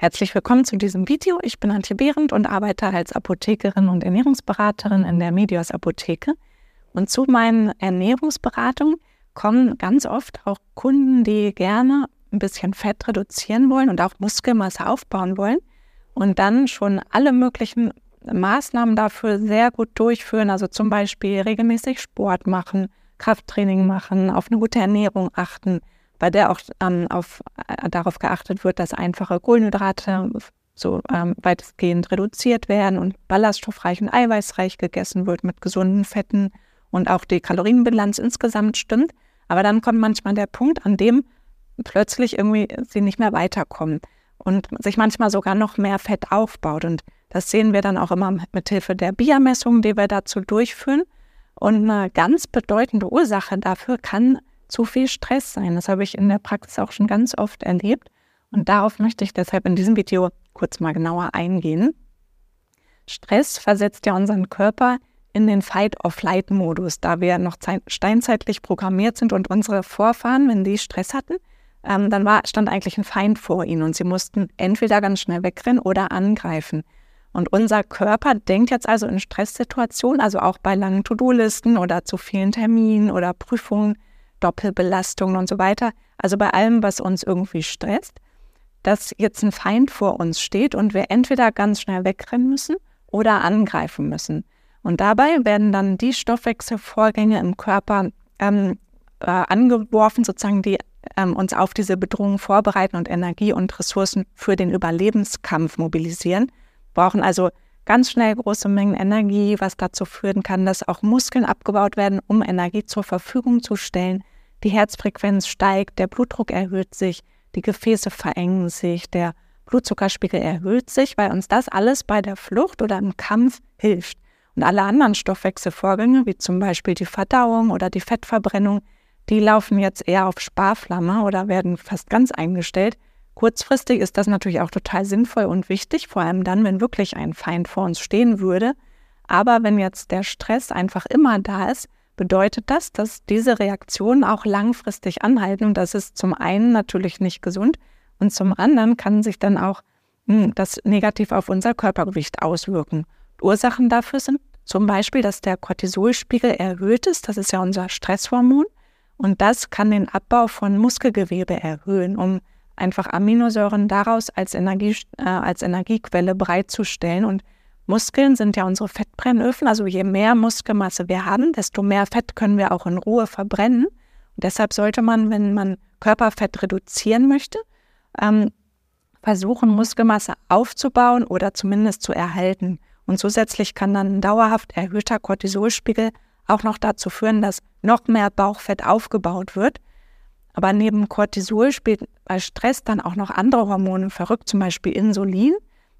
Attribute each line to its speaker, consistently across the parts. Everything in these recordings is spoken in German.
Speaker 1: Herzlich willkommen zu diesem Video. Ich bin Antje Behrendt und arbeite als Apothekerin und Ernährungsberaterin in der Medios Apotheke. Und zu meinen Ernährungsberatungen kommen ganz oft auch Kunden, die gerne ein bisschen Fett reduzieren wollen und auch Muskelmasse aufbauen wollen und dann schon alle möglichen Maßnahmen dafür sehr gut durchführen, also zum Beispiel regelmäßig Sport machen, Krafttraining machen, auf eine gute Ernährung achten, bei der auch ähm, auf, äh, darauf geachtet wird, dass einfache Kohlenhydrate so ähm, weitestgehend reduziert werden und ballaststoffreich und eiweißreich gegessen wird mit gesunden Fetten und auch die Kalorienbilanz insgesamt stimmt. Aber dann kommt manchmal der Punkt, an dem plötzlich irgendwie sie nicht mehr weiterkommen und sich manchmal sogar noch mehr Fett aufbaut. Und das sehen wir dann auch immer mit Hilfe der BIA-Messungen, die wir dazu durchführen. Und eine ganz bedeutende Ursache dafür kann zu viel Stress sein. Das habe ich in der Praxis auch schon ganz oft erlebt. Und darauf möchte ich deshalb in diesem Video kurz mal genauer eingehen. Stress versetzt ja unseren Körper in den Fight-of-Flight-Modus, da wir noch steinzeitlich programmiert sind und unsere Vorfahren, wenn die Stress hatten, ähm, dann war, stand eigentlich ein Feind vor ihnen und sie mussten entweder ganz schnell wegrennen oder angreifen. Und unser Körper denkt jetzt also in Stresssituationen, also auch bei langen To-Do-Listen oder zu vielen Terminen oder Prüfungen, Doppelbelastungen und so weiter, also bei allem, was uns irgendwie stresst, dass jetzt ein Feind vor uns steht und wir entweder ganz schnell wegrennen müssen oder angreifen müssen. Und dabei werden dann die Stoffwechselvorgänge im Körper ähm, äh, angeworfen, sozusagen, die ähm, uns auf diese Bedrohung vorbereiten und Energie und Ressourcen für den Überlebenskampf mobilisieren. Brauchen also ganz schnell große Mengen Energie, was dazu führen kann, dass auch Muskeln abgebaut werden, um Energie zur Verfügung zu stellen. Die Herzfrequenz steigt, der Blutdruck erhöht sich, die Gefäße verengen sich, der Blutzuckerspiegel erhöht sich, weil uns das alles bei der Flucht oder im Kampf hilft. Und alle anderen Stoffwechselvorgänge, wie zum Beispiel die Verdauung oder die Fettverbrennung, die laufen jetzt eher auf Sparflamme oder werden fast ganz eingestellt. Kurzfristig ist das natürlich auch total sinnvoll und wichtig, vor allem dann, wenn wirklich ein Feind vor uns stehen würde. Aber wenn jetzt der Stress einfach immer da ist, bedeutet das, dass diese Reaktionen auch langfristig anhalten. Und das ist zum einen natürlich nicht gesund und zum anderen kann sich dann auch hm, das negativ auf unser Körpergewicht auswirken. Ursachen dafür sind zum Beispiel, dass der Cortisolspiegel erhöht ist. Das ist ja unser Stresshormon. Und das kann den Abbau von Muskelgewebe erhöhen, um einfach Aminosäuren daraus als, Energie, äh, als Energiequelle bereitzustellen. Und Muskeln sind ja unsere Fettbrennöfen. Also je mehr Muskelmasse wir haben, desto mehr Fett können wir auch in Ruhe verbrennen. Und deshalb sollte man, wenn man Körperfett reduzieren möchte, ähm, versuchen, Muskelmasse aufzubauen oder zumindest zu erhalten. Und zusätzlich kann dann ein dauerhaft erhöhter Cortisolspiegel auch noch dazu führen, dass noch mehr Bauchfett aufgebaut wird. Aber neben Cortisol spielt bei Stress dann auch noch andere Hormone verrückt, zum Beispiel Insulin.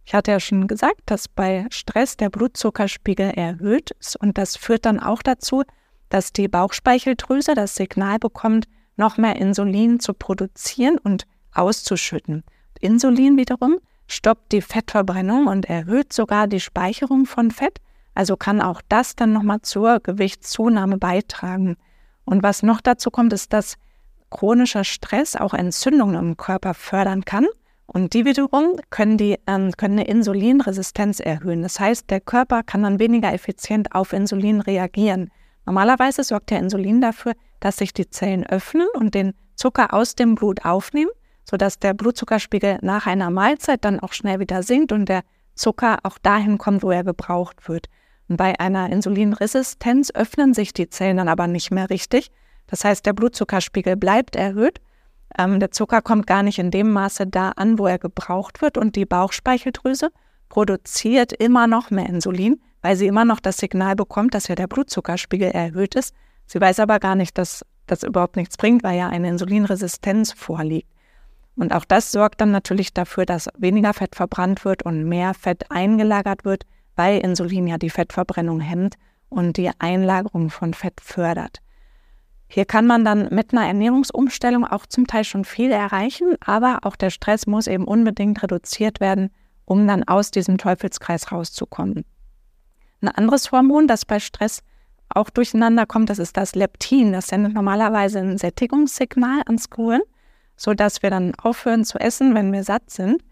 Speaker 1: Ich hatte ja schon gesagt, dass bei Stress der Blutzuckerspiegel erhöht ist und das führt dann auch dazu, dass die Bauchspeicheldrüse das Signal bekommt, noch mehr Insulin zu produzieren und auszuschütten. Insulin wiederum stoppt die Fettverbrennung und erhöht sogar die Speicherung von Fett also kann auch das dann nochmal zur Gewichtszunahme beitragen. Und was noch dazu kommt, ist, dass chronischer Stress auch Entzündungen im Körper fördern kann. Und die wiederum können, die, ähm, können eine Insulinresistenz erhöhen. Das heißt, der Körper kann dann weniger effizient auf Insulin reagieren. Normalerweise sorgt der Insulin dafür, dass sich die Zellen öffnen und den Zucker aus dem Blut aufnehmen, sodass der Blutzuckerspiegel nach einer Mahlzeit dann auch schnell wieder sinkt und der Zucker auch dahin kommt, wo er gebraucht wird. Bei einer Insulinresistenz öffnen sich die Zellen dann aber nicht mehr richtig. Das heißt, der Blutzuckerspiegel bleibt erhöht. Ähm, der Zucker kommt gar nicht in dem Maße da an, wo er gebraucht wird. Und die Bauchspeicheldrüse produziert immer noch mehr Insulin, weil sie immer noch das Signal bekommt, dass ja der Blutzuckerspiegel erhöht ist. Sie weiß aber gar nicht, dass das überhaupt nichts bringt, weil ja eine Insulinresistenz vorliegt. Und auch das sorgt dann natürlich dafür, dass weniger Fett verbrannt wird und mehr Fett eingelagert wird weil Insulin ja die Fettverbrennung hemmt und die Einlagerung von Fett fördert. Hier kann man dann mit einer Ernährungsumstellung auch zum Teil schon viel erreichen, aber auch der Stress muss eben unbedingt reduziert werden, um dann aus diesem Teufelskreis rauszukommen. Ein anderes Hormon, das bei Stress auch durcheinander kommt, das ist das Leptin. Das sendet normalerweise ein Sättigungssignal ans Gehirn, sodass wir dann aufhören zu essen, wenn wir satt sind.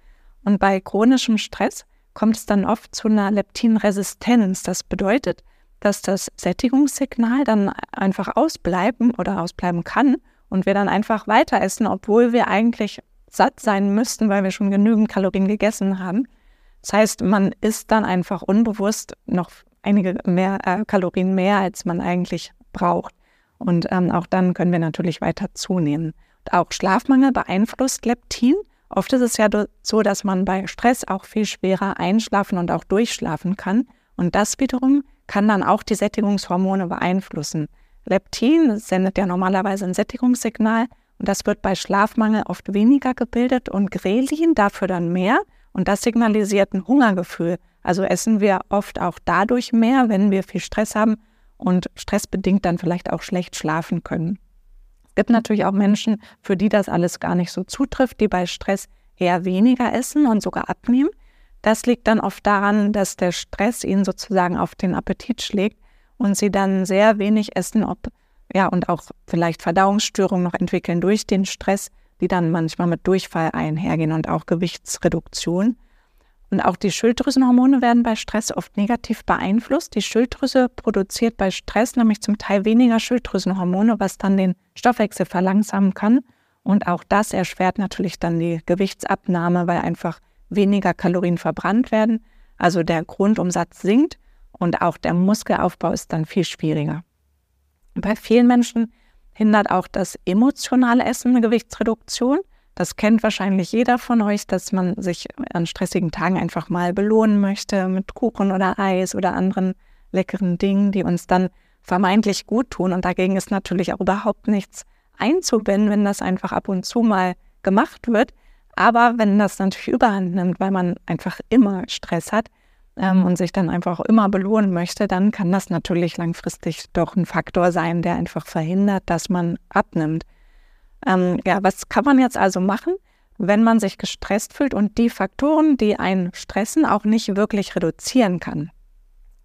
Speaker 1: Und bei chronischem Stress kommt es dann oft zu einer Leptinresistenz. Das bedeutet, dass das Sättigungssignal dann einfach ausbleiben oder ausbleiben kann und wir dann einfach weiter essen, obwohl wir eigentlich satt sein müssten, weil wir schon genügend Kalorien gegessen haben. Das heißt, man isst dann einfach unbewusst noch einige mehr äh, Kalorien mehr, als man eigentlich braucht. Und ähm, auch dann können wir natürlich weiter zunehmen. Und auch Schlafmangel beeinflusst Leptin. Oft ist es ja so, dass man bei Stress auch viel schwerer einschlafen und auch durchschlafen kann. Und das wiederum kann dann auch die Sättigungshormone beeinflussen. Leptin sendet ja normalerweise ein Sättigungssignal und das wird bei Schlafmangel oft weniger gebildet und Grelin dafür dann mehr und das signalisiert ein Hungergefühl. Also essen wir oft auch dadurch mehr, wenn wir viel Stress haben und stressbedingt dann vielleicht auch schlecht schlafen können. Es gibt natürlich auch Menschen, für die das alles gar nicht so zutrifft, die bei Stress eher weniger essen und sogar abnehmen. Das liegt dann oft daran, dass der Stress ihnen sozusagen auf den Appetit schlägt und sie dann sehr wenig essen, ob ja und auch vielleicht Verdauungsstörungen noch entwickeln durch den Stress, die dann manchmal mit Durchfall einhergehen und auch Gewichtsreduktion. Und auch die Schilddrüsenhormone werden bei Stress oft negativ beeinflusst. Die Schilddrüse produziert bei Stress nämlich zum Teil weniger Schilddrüsenhormone, was dann den Stoffwechsel verlangsamen kann. Und auch das erschwert natürlich dann die Gewichtsabnahme, weil einfach weniger Kalorien verbrannt werden. Also der Grundumsatz sinkt und auch der Muskelaufbau ist dann viel schwieriger. Bei vielen Menschen hindert auch das emotionale Essen eine Gewichtsreduktion. Das kennt wahrscheinlich jeder von euch, dass man sich an stressigen Tagen einfach mal belohnen möchte mit Kuchen oder Eis oder anderen leckeren Dingen, die uns dann vermeintlich gut tun. Und dagegen ist natürlich auch überhaupt nichts einzubinden, wenn das einfach ab und zu mal gemacht wird. Aber wenn das natürlich überhand nimmt, weil man einfach immer Stress hat, ähm, und sich dann einfach immer belohnen möchte, dann kann das natürlich langfristig doch ein Faktor sein, der einfach verhindert, dass man abnimmt. Ähm, ja, was kann man jetzt also machen, wenn man sich gestresst fühlt und die Faktoren, die einen stressen, auch nicht wirklich reduzieren kann?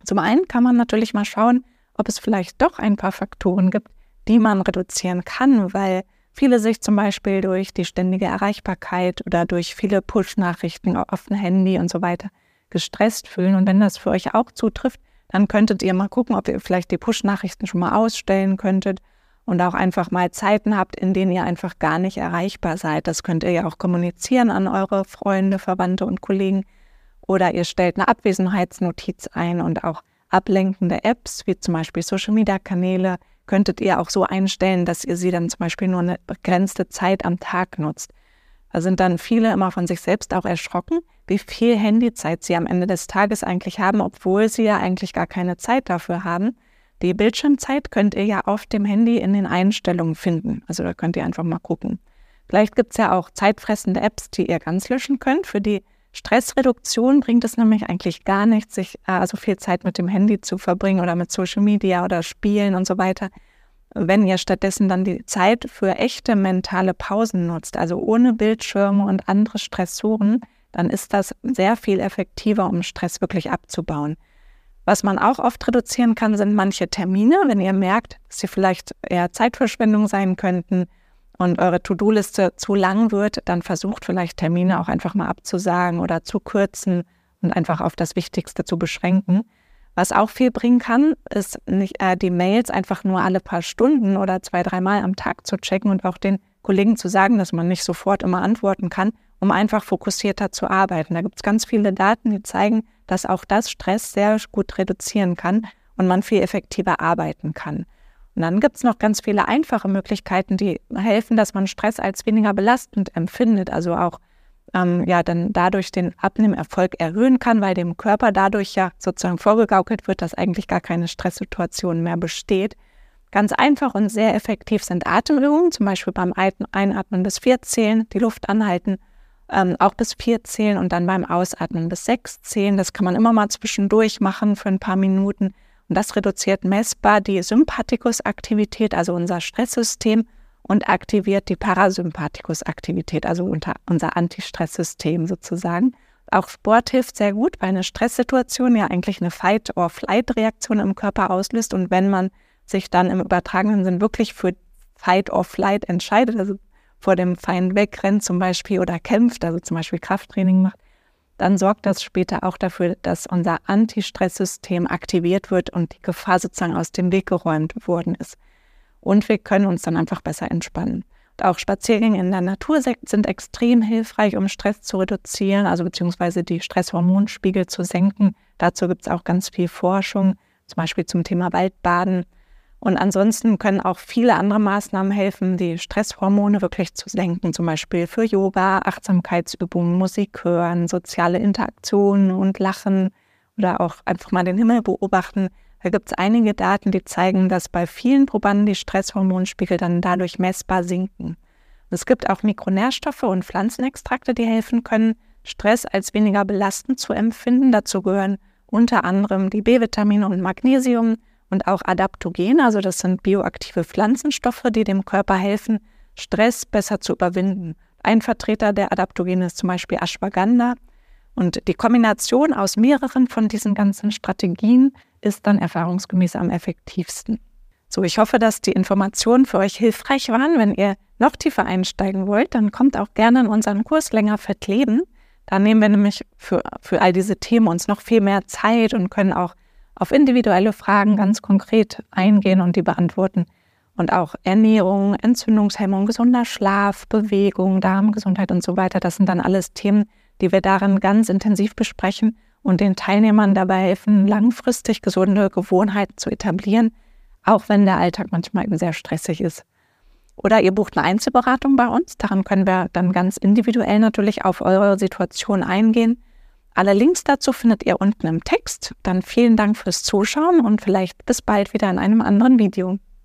Speaker 1: Zum einen kann man natürlich mal schauen, ob es vielleicht doch ein paar Faktoren gibt, die man reduzieren kann, weil viele sich zum Beispiel durch die ständige Erreichbarkeit oder durch viele Push-Nachrichten auf dem Handy und so weiter gestresst fühlen. Und wenn das für euch auch zutrifft, dann könntet ihr mal gucken, ob ihr vielleicht die Push-Nachrichten schon mal ausstellen könntet und auch einfach mal Zeiten habt, in denen ihr einfach gar nicht erreichbar seid. Das könnt ihr ja auch kommunizieren an eure Freunde, Verwandte und Kollegen. Oder ihr stellt eine Abwesenheitsnotiz ein und auch ablenkende Apps, wie zum Beispiel Social-Media-Kanäle, könntet ihr auch so einstellen, dass ihr sie dann zum Beispiel nur eine begrenzte Zeit am Tag nutzt. Da sind dann viele immer von sich selbst auch erschrocken, wie viel Handyzeit sie am Ende des Tages eigentlich haben, obwohl sie ja eigentlich gar keine Zeit dafür haben. Die Bildschirmzeit könnt ihr ja auf dem Handy in den Einstellungen finden. Also da könnt ihr einfach mal gucken. Vielleicht gibt es ja auch zeitfressende Apps, die ihr ganz löschen könnt. Für die Stressreduktion bringt es nämlich eigentlich gar nichts, sich äh, so viel Zeit mit dem Handy zu verbringen oder mit Social Media oder Spielen und so weiter. Wenn ihr stattdessen dann die Zeit für echte mentale Pausen nutzt, also ohne Bildschirme und andere Stressoren, dann ist das sehr viel effektiver, um Stress wirklich abzubauen. Was man auch oft reduzieren kann, sind manche Termine. Wenn ihr merkt, dass sie vielleicht eher Zeitverschwendung sein könnten und eure To-Do-Liste zu lang wird, dann versucht vielleicht Termine auch einfach mal abzusagen oder zu kürzen und einfach auf das Wichtigste zu beschränken. Was auch viel bringen kann, ist nicht, äh, die Mails einfach nur alle paar Stunden oder zwei, dreimal am Tag zu checken und auch den Kollegen zu sagen, dass man nicht sofort immer antworten kann, um einfach fokussierter zu arbeiten. Da gibt es ganz viele Daten, die zeigen, dass auch das Stress sehr gut reduzieren kann und man viel effektiver arbeiten kann. Und dann gibt es noch ganz viele einfache Möglichkeiten, die helfen, dass man Stress als weniger belastend empfindet, also auch ähm, ja dann dadurch den Abnehmerfolg erhöhen kann, weil dem Körper dadurch ja sozusagen vorgegaukelt wird, dass eigentlich gar keine Stresssituation mehr besteht. Ganz einfach und sehr effektiv sind Atemübungen, zum Beispiel beim Einatmen bis vier zählen, die Luft anhalten, ähm, auch bis vier zählen und dann beim Ausatmen bis sechs zählen. Das kann man immer mal zwischendurch machen für ein paar Minuten. Und das reduziert messbar die Sympathikusaktivität, also unser Stresssystem, und aktiviert die Parasympathikusaktivität, also unser Antistresssystem sozusagen. Auch Sport hilft sehr gut, weil eine Stresssituation ja eigentlich eine Fight-or-Flight-Reaktion im Körper auslöst. Und wenn man sich dann im übertragenen Sinn wirklich für Fight or Flight entscheidet, also vor dem Feind wegrennt zum Beispiel oder kämpft, also zum Beispiel Krafttraining macht, dann sorgt das später auch dafür, dass unser Anti-Stress-System aktiviert wird und die Gefahr sozusagen aus dem Weg geräumt worden ist. Und wir können uns dann einfach besser entspannen. Und auch Spaziergänge in der Natur sind extrem hilfreich, um Stress zu reduzieren, also beziehungsweise die Stresshormonspiegel zu senken. Dazu gibt es auch ganz viel Forschung, zum Beispiel zum Thema Waldbaden. Und ansonsten können auch viele andere Maßnahmen helfen, die Stresshormone wirklich zu senken, zum Beispiel für Yoga, Achtsamkeitsübungen, Musik hören, soziale Interaktionen und Lachen oder auch einfach mal den Himmel beobachten. Da gibt es einige Daten, die zeigen, dass bei vielen Probanden die Stresshormonspiegel dann dadurch messbar sinken. Es gibt auch Mikronährstoffe und Pflanzenextrakte, die helfen können, Stress als weniger belastend zu empfinden. Dazu gehören unter anderem die B-Vitamine und Magnesium und auch Adaptogene, also das sind bioaktive Pflanzenstoffe, die dem Körper helfen, Stress besser zu überwinden. Ein Vertreter der Adaptogene ist zum Beispiel Ashwagandha. Und die Kombination aus mehreren von diesen ganzen Strategien ist dann erfahrungsgemäß am effektivsten. So, ich hoffe, dass die Informationen für euch hilfreich waren. Wenn ihr noch tiefer einsteigen wollt, dann kommt auch gerne in unseren Kurs länger verkleben. Da nehmen wir nämlich für, für all diese Themen uns noch viel mehr Zeit und können auch auf individuelle Fragen ganz konkret eingehen und die beantworten. Und auch Ernährung, Entzündungshemmung, gesunder Schlaf, Bewegung, Darmgesundheit und so weiter, das sind dann alles Themen, die wir darin ganz intensiv besprechen und den Teilnehmern dabei helfen, langfristig gesunde Gewohnheiten zu etablieren, auch wenn der Alltag manchmal eben sehr stressig ist. Oder ihr bucht eine Einzelberatung bei uns, daran können wir dann ganz individuell natürlich auf eure Situation eingehen alle Links dazu findet ihr unten im Text. Dann vielen Dank fürs Zuschauen und vielleicht bis bald wieder in einem anderen Video.